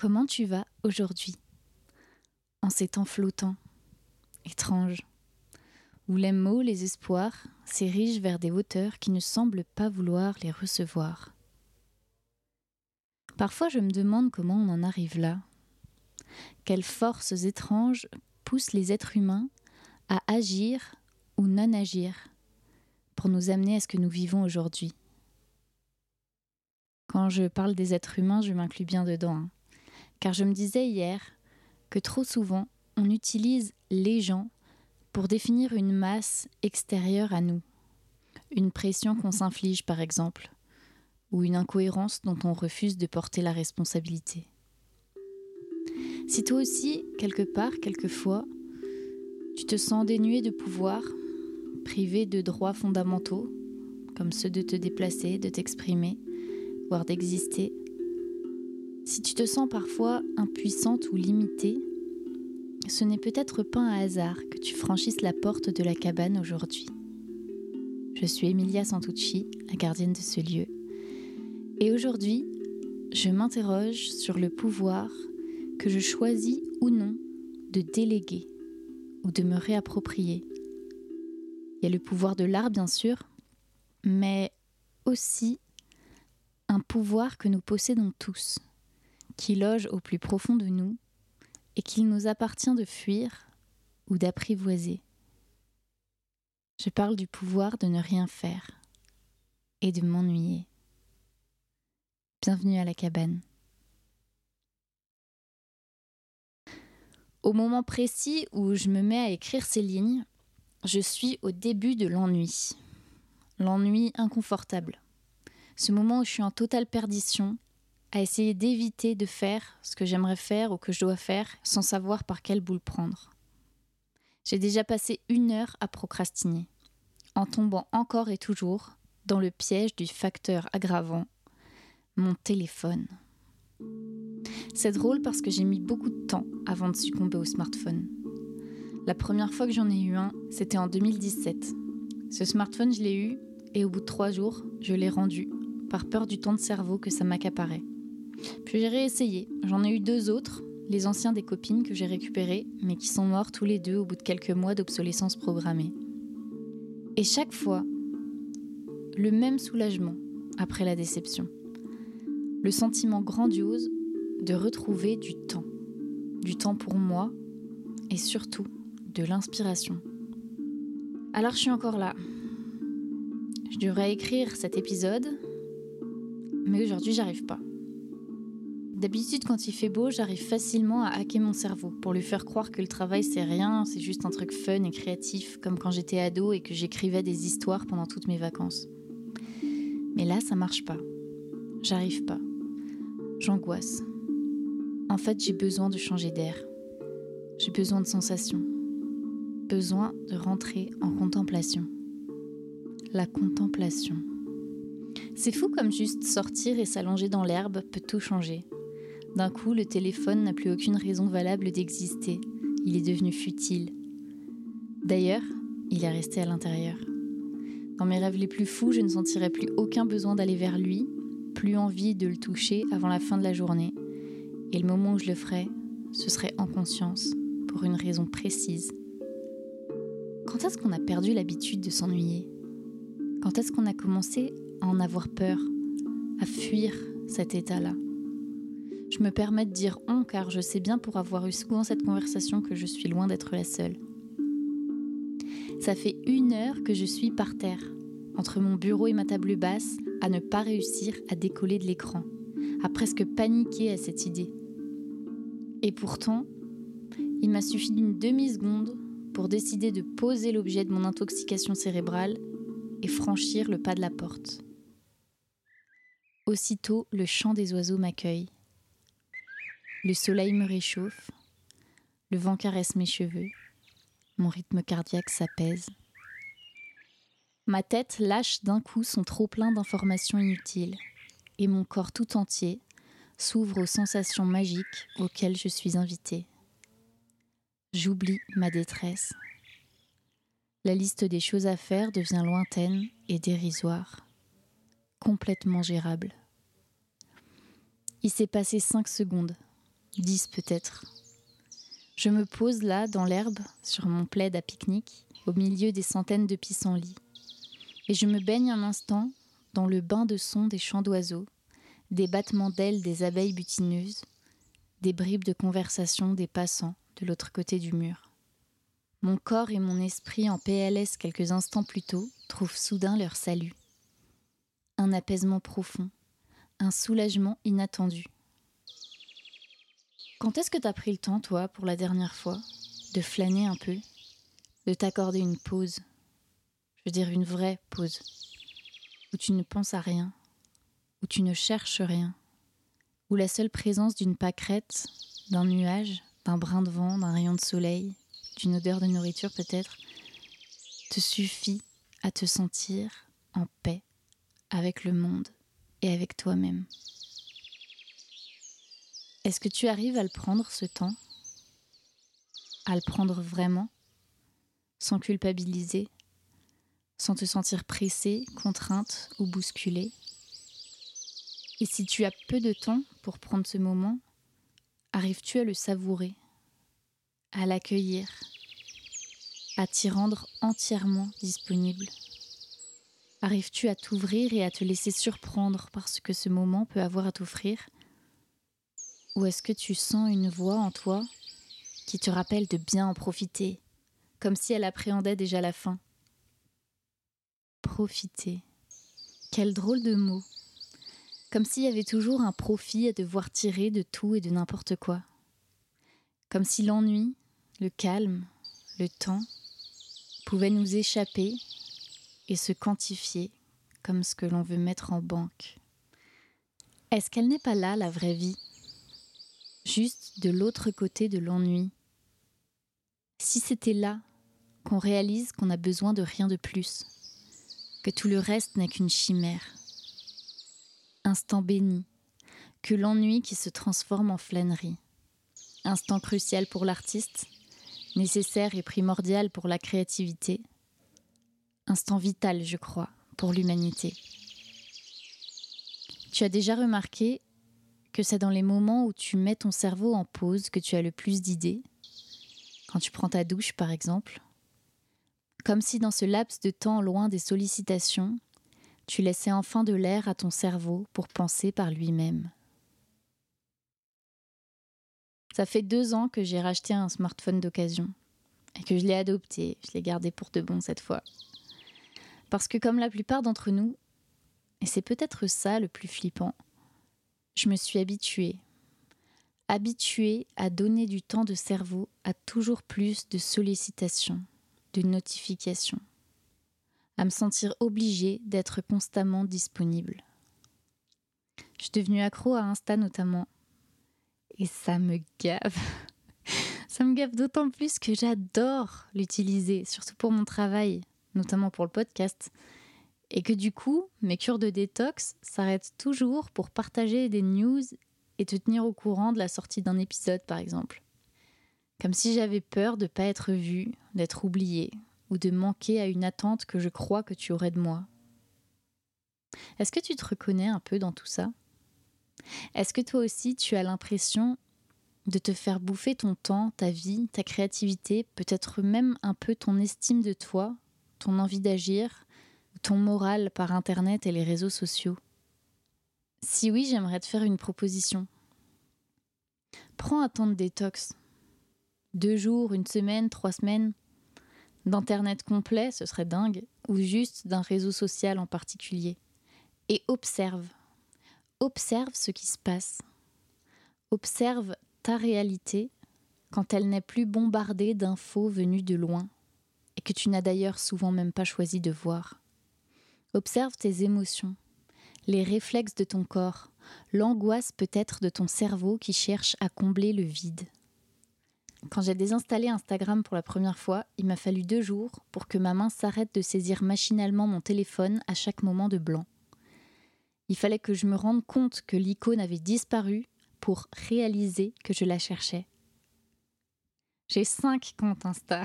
Comment tu vas aujourd'hui? En ces temps flottants, étranges, où les mots, les espoirs s'érigent vers des hauteurs qui ne semblent pas vouloir les recevoir. Parfois je me demande comment on en arrive là. Quelles forces étranges poussent les êtres humains à agir ou non agir pour nous amener à ce que nous vivons aujourd'hui? Quand je parle des êtres humains, je m'inclus bien dedans. Hein car je me disais hier que trop souvent on utilise les gens pour définir une masse extérieure à nous, une pression qu'on s'inflige par exemple, ou une incohérence dont on refuse de porter la responsabilité. Si toi aussi, quelque part, quelquefois, tu te sens dénué de pouvoir, privé de droits fondamentaux, comme ceux de te déplacer, de t'exprimer, voire d'exister, si tu te sens parfois impuissante ou limitée, ce n'est peut-être pas un hasard que tu franchisses la porte de la cabane aujourd'hui. Je suis Emilia Santucci, la gardienne de ce lieu. Et aujourd'hui, je m'interroge sur le pouvoir que je choisis ou non de déléguer ou de me réapproprier. Il y a le pouvoir de l'art, bien sûr, mais aussi un pouvoir que nous possédons tous, qui loge au plus profond de nous et qu'il nous appartient de fuir ou d'apprivoiser. Je parle du pouvoir de ne rien faire et de m'ennuyer. Bienvenue à la cabane. Au moment précis où je me mets à écrire ces lignes, je suis au début de l'ennui. L'ennui inconfortable. Ce moment où je suis en totale perdition à essayer d'éviter de faire ce que j'aimerais faire ou que je dois faire sans savoir par quelle boule prendre. J'ai déjà passé une heure à procrastiner, en tombant encore et toujours dans le piège du facteur aggravant, mon téléphone. C'est drôle parce que j'ai mis beaucoup de temps avant de succomber au smartphone. La première fois que j'en ai eu un, c'était en 2017. Ce smartphone, je l'ai eu et au bout de trois jours, je l'ai rendu, par peur du temps de cerveau que ça m'accaparait. Puis j'ai réessayé. J'en ai eu deux autres, les anciens des copines que j'ai récupérés, mais qui sont morts tous les deux au bout de quelques mois d'obsolescence programmée. Et chaque fois, le même soulagement après la déception. Le sentiment grandiose de retrouver du temps. Du temps pour moi et surtout de l'inspiration. Alors je suis encore là. Je devrais écrire cet épisode, mais aujourd'hui j'arrive pas. D'habitude, quand il fait beau, j'arrive facilement à hacker mon cerveau pour lui faire croire que le travail c'est rien, c'est juste un truc fun et créatif, comme quand j'étais ado et que j'écrivais des histoires pendant toutes mes vacances. Mais là, ça marche pas. J'arrive pas. J'angoisse. En fait, j'ai besoin de changer d'air. J'ai besoin de sensations. Besoin de rentrer en contemplation. La contemplation. C'est fou comme juste sortir et s'allonger dans l'herbe peut tout changer. D'un coup, le téléphone n'a plus aucune raison valable d'exister. Il est devenu futile. D'ailleurs, il est resté à l'intérieur. Dans mes rêves les plus fous, je ne sentirais plus aucun besoin d'aller vers lui, plus envie de le toucher avant la fin de la journée. Et le moment où je le ferais, ce serait en conscience, pour une raison précise. Quand est-ce qu'on a perdu l'habitude de s'ennuyer? Quand est-ce qu'on a commencé à en avoir peur, à fuir cet état-là? Je me permets de dire on car je sais bien pour avoir eu souvent cette conversation que je suis loin d'être la seule. Ça fait une heure que je suis par terre, entre mon bureau et ma table basse, à ne pas réussir à décoller de l'écran, à presque paniquer à cette idée. Et pourtant, il m'a suffi d'une demi-seconde pour décider de poser l'objet de mon intoxication cérébrale et franchir le pas de la porte. Aussitôt, le chant des oiseaux m'accueille. Le soleil me réchauffe, le vent caresse mes cheveux, mon rythme cardiaque s'apaise. Ma tête lâche d'un coup son trop-plein d'informations inutiles, et mon corps tout entier s'ouvre aux sensations magiques auxquelles je suis invitée. J'oublie ma détresse. La liste des choses à faire devient lointaine et dérisoire, complètement gérable. Il s'est passé cinq secondes dix peut-être. Je me pose là, dans l'herbe, sur mon plaid à pique-nique, au milieu des centaines de pissenlits. Et je me baigne un instant dans le bain de son des chants d'oiseaux, des battements d'ailes des abeilles butineuses, des bribes de conversation des passants de l'autre côté du mur. Mon corps et mon esprit en PLS quelques instants plus tôt trouvent soudain leur salut. Un apaisement profond, un soulagement inattendu. Quand est-ce que t'as pris le temps, toi, pour la dernière fois, de flâner un peu, de t'accorder une pause? Je veux dire une vraie pause, où tu ne penses à rien, où tu ne cherches rien, où la seule présence d'une pâquerette, d'un nuage, d'un brin de vent, d'un rayon de soleil, d'une odeur de nourriture peut-être, te suffit à te sentir en paix avec le monde et avec toi-même. Est-ce que tu arrives à le prendre ce temps? À le prendre vraiment? Sans culpabiliser? Sans te sentir pressée, contrainte ou bousculée Et si tu as peu de temps pour prendre ce moment, arrives-tu à le savourer À l'accueillir À t'y rendre entièrement disponible? Arrives-tu à t'ouvrir et à te laisser surprendre par ce que ce moment peut avoir à t'offrir? Ou est-ce que tu sens une voix en toi qui te rappelle de bien en profiter, comme si elle appréhendait déjà la fin? Profiter. Quel drôle de mot. Comme s'il y avait toujours un profit à devoir tirer de tout et de n'importe quoi. Comme si l'ennui, le calme, le temps pouvaient nous échapper et se quantifier comme ce que l'on veut mettre en banque. Est-ce qu'elle n'est pas là, la vraie vie? Juste de l'autre côté de l'ennui Si c'était là qu'on réalise qu'on a besoin de rien de plus, que tout le reste n'est qu'une chimère. Instant béni, que l'ennui qui se transforme en flânerie. Instant crucial pour l'artiste, nécessaire et primordial pour la créativité, instant vital, je crois, pour l'humanité. Tu as déjà remarqué que c'est dans les moments où tu mets ton cerveau en pause que tu as le plus d'idées, quand tu prends ta douche par exemple, comme si dans ce laps de temps loin des sollicitations, tu laissais enfin de l'air à ton cerveau pour penser par lui-même. Ça fait deux ans que j'ai racheté un smartphone d'occasion et que je l'ai adopté, je l'ai gardé pour de bon cette fois. Parce que comme la plupart d'entre nous, et c'est peut-être ça le plus flippant, je me suis habituée. Habituée à donner du temps de cerveau à toujours plus de sollicitations, de notifications, à me sentir obligée d'être constamment disponible. Je suis devenue accro à Insta notamment, et ça me gave. ça me gave d'autant plus que j'adore l'utiliser, surtout pour mon travail notamment pour le podcast, et que du coup, mes cures de détox s'arrêtent toujours pour partager des news et te tenir au courant de la sortie d'un épisode, par exemple. Comme si j'avais peur de ne pas être vue, d'être oubliée, ou de manquer à une attente que je crois que tu aurais de moi. Est-ce que tu te reconnais un peu dans tout ça? Est-ce que toi aussi tu as l'impression de te faire bouffer ton temps, ta vie, ta créativité, peut-être même un peu ton estime de toi ton envie d'agir, ton moral par Internet et les réseaux sociaux Si oui, j'aimerais te faire une proposition. Prends un temps de détox. Deux jours, une semaine, trois semaines. D'Internet complet, ce serait dingue, ou juste d'un réseau social en particulier. Et observe. Observe ce qui se passe. Observe ta réalité quand elle n'est plus bombardée d'infos venues de loin et que tu n'as d'ailleurs souvent même pas choisi de voir. Observe tes émotions, les réflexes de ton corps, l'angoisse peut-être de ton cerveau qui cherche à combler le vide. Quand j'ai désinstallé Instagram pour la première fois, il m'a fallu deux jours pour que ma main s'arrête de saisir machinalement mon téléphone à chaque moment de blanc. Il fallait que je me rende compte que l'icône avait disparu pour réaliser que je la cherchais. J'ai cinq comptes Insta.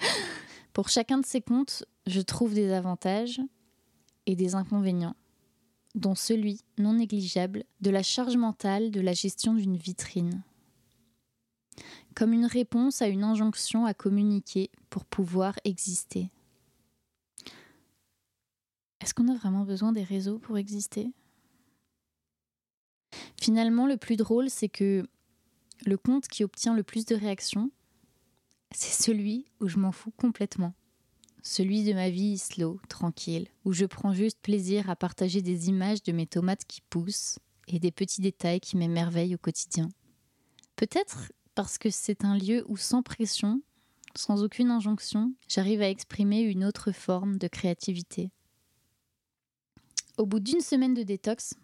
Pour chacun de ces comptes, je trouve des avantages et des inconvénients, dont celui non négligeable de la charge mentale de la gestion d'une vitrine. comme une réponse à une injonction à communiquer pour pouvoir exister. Est-ce qu'on a vraiment besoin des réseaux pour exister? Finalement, le plus drôle, c'est que le compte qui obtient le plus de réactions, c'est celui où je m'en fous complètement. Celui de ma vie slow, tranquille, où je prends juste plaisir à partager des images de mes tomates qui poussent et des petits détails qui m'émerveillent au quotidien. Peut-être parce que c'est un lieu où sans pression, sans aucune injonction, j'arrive à exprimer une autre forme de créativité. Au bout d'une semaine de détox,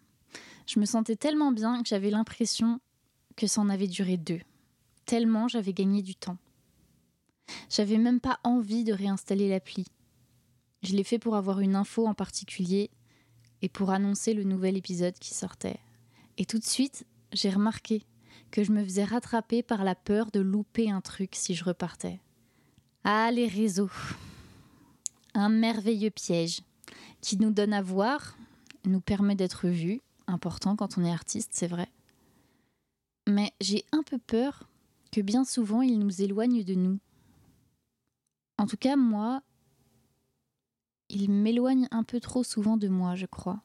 je me sentais tellement bien que j'avais l'impression que ça en avait duré deux. Tellement j'avais gagné du temps. J'avais même pas envie de réinstaller l'appli. Je l'ai fait pour avoir une info en particulier et pour annoncer le nouvel épisode qui sortait. Et tout de suite, j'ai remarqué que je me faisais rattraper par la peur de louper un truc si je repartais. Ah, les réseaux. Un merveilleux piège qui nous donne à voir, nous permet d'être vus, important quand on est artiste, c'est vrai. Mais j'ai un peu peur que bien souvent il nous éloigne de nous. En tout cas, moi, il m'éloigne un peu trop souvent de moi, je crois.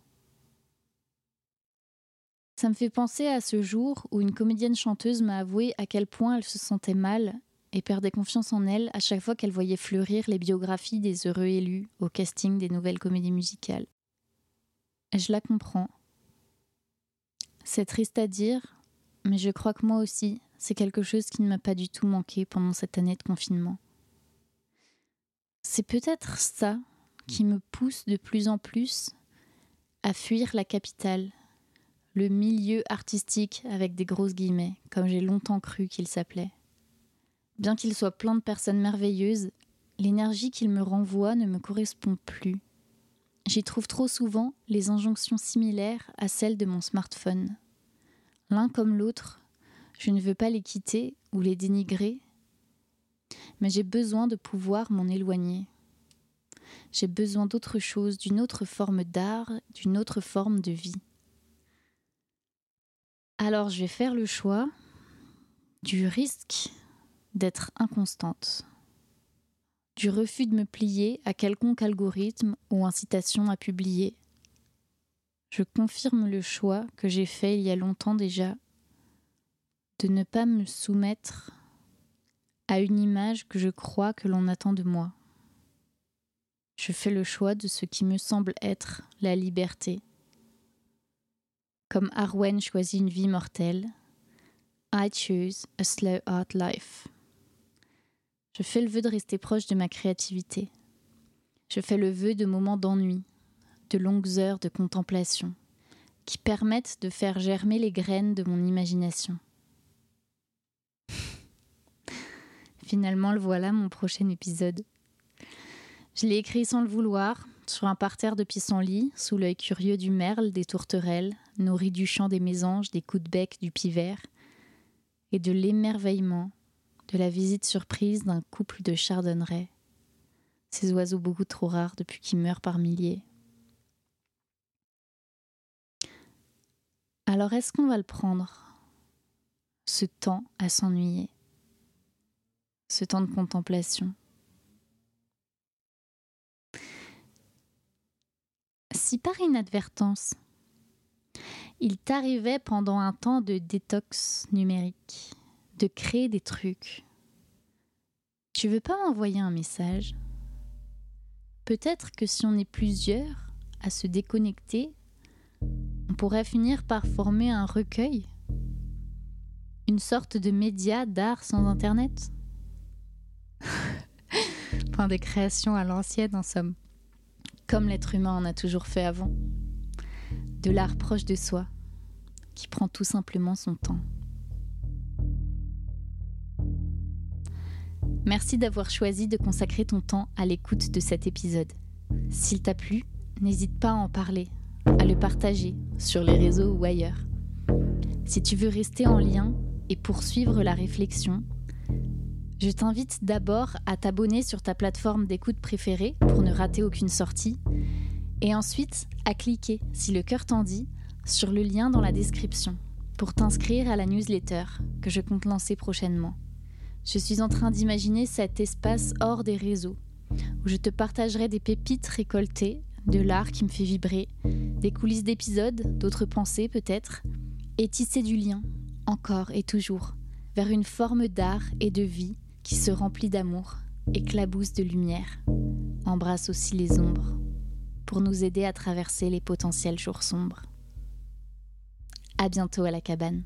Ça me fait penser à ce jour où une comédienne chanteuse m'a avoué à quel point elle se sentait mal et perdait confiance en elle à chaque fois qu'elle voyait fleurir les biographies des heureux élus au casting des nouvelles comédies musicales. Je la comprends. C'est triste à dire, mais je crois que moi aussi, c'est quelque chose qui ne m'a pas du tout manqué pendant cette année de confinement. C'est peut-être ça qui me pousse de plus en plus à fuir la capitale, le milieu artistique avec des grosses guillemets, comme j'ai longtemps cru qu'il s'appelait. Bien qu'il soit plein de personnes merveilleuses, l'énergie qu'il me renvoie ne me correspond plus. J'y trouve trop souvent les injonctions similaires à celles de mon smartphone. L'un comme l'autre, je ne veux pas les quitter ou les dénigrer, mais j'ai besoin de pouvoir m'en éloigner. J'ai besoin d'autre chose, d'une autre forme d'art, d'une autre forme de vie. Alors je vais faire le choix du risque d'être inconstante, du refus de me plier à quelconque algorithme ou incitation à publier. Je confirme le choix que j'ai fait il y a longtemps déjà de ne pas me soumettre à une image que je crois que l'on attend de moi. Je fais le choix de ce qui me semble être la liberté. Comme Arwen choisit une vie mortelle, I choose a slow art life. Je fais le vœu de rester proche de ma créativité. Je fais le vœu de moments d'ennui, de longues heures de contemplation, qui permettent de faire germer les graines de mon imagination. Finalement, le voilà mon prochain épisode. Je l'ai écrit sans le vouloir, sur un parterre de pissenlit, sous l'œil curieux du merle, des tourterelles, nourri du chant des mésanges, des coups de bec du pivert, et de l'émerveillement de la visite surprise d'un couple de chardonnerets, ces oiseaux beaucoup trop rares depuis qu'ils meurent par milliers. Alors est-ce qu'on va le prendre, ce temps à s'ennuyer, ce temps de contemplation Si par inadvertance, il t'arrivait pendant un temps de détox numérique, de créer des trucs. Tu veux pas m'envoyer un message? Peut-être que si on est plusieurs à se déconnecter, on pourrait finir par former un recueil Une sorte de média d'art sans Internet? Point de création à l'ancienne en somme. Comme l'être humain en a toujours fait avant. De l'art proche de soi, qui prend tout simplement son temps. Merci d'avoir choisi de consacrer ton temps à l'écoute de cet épisode. S'il t'a plu, n'hésite pas à en parler, à le partager sur les réseaux ou ailleurs. Si tu veux rester en lien et poursuivre la réflexion, je t'invite d'abord à t'abonner sur ta plateforme d'écoute préférée pour ne rater aucune sortie, et ensuite à cliquer, si le cœur t'en dit, sur le lien dans la description pour t'inscrire à la newsletter que je compte lancer prochainement. Je suis en train d'imaginer cet espace hors des réseaux, où je te partagerai des pépites récoltées, de l'art qui me fait vibrer, des coulisses d'épisodes, d'autres pensées peut-être, et tisser du lien, encore et toujours, vers une forme d'art et de vie qui se remplit d'amour, éclabousse de lumière, embrasse aussi les ombres, pour nous aider à traverser les potentiels jours sombres. À bientôt à la cabane.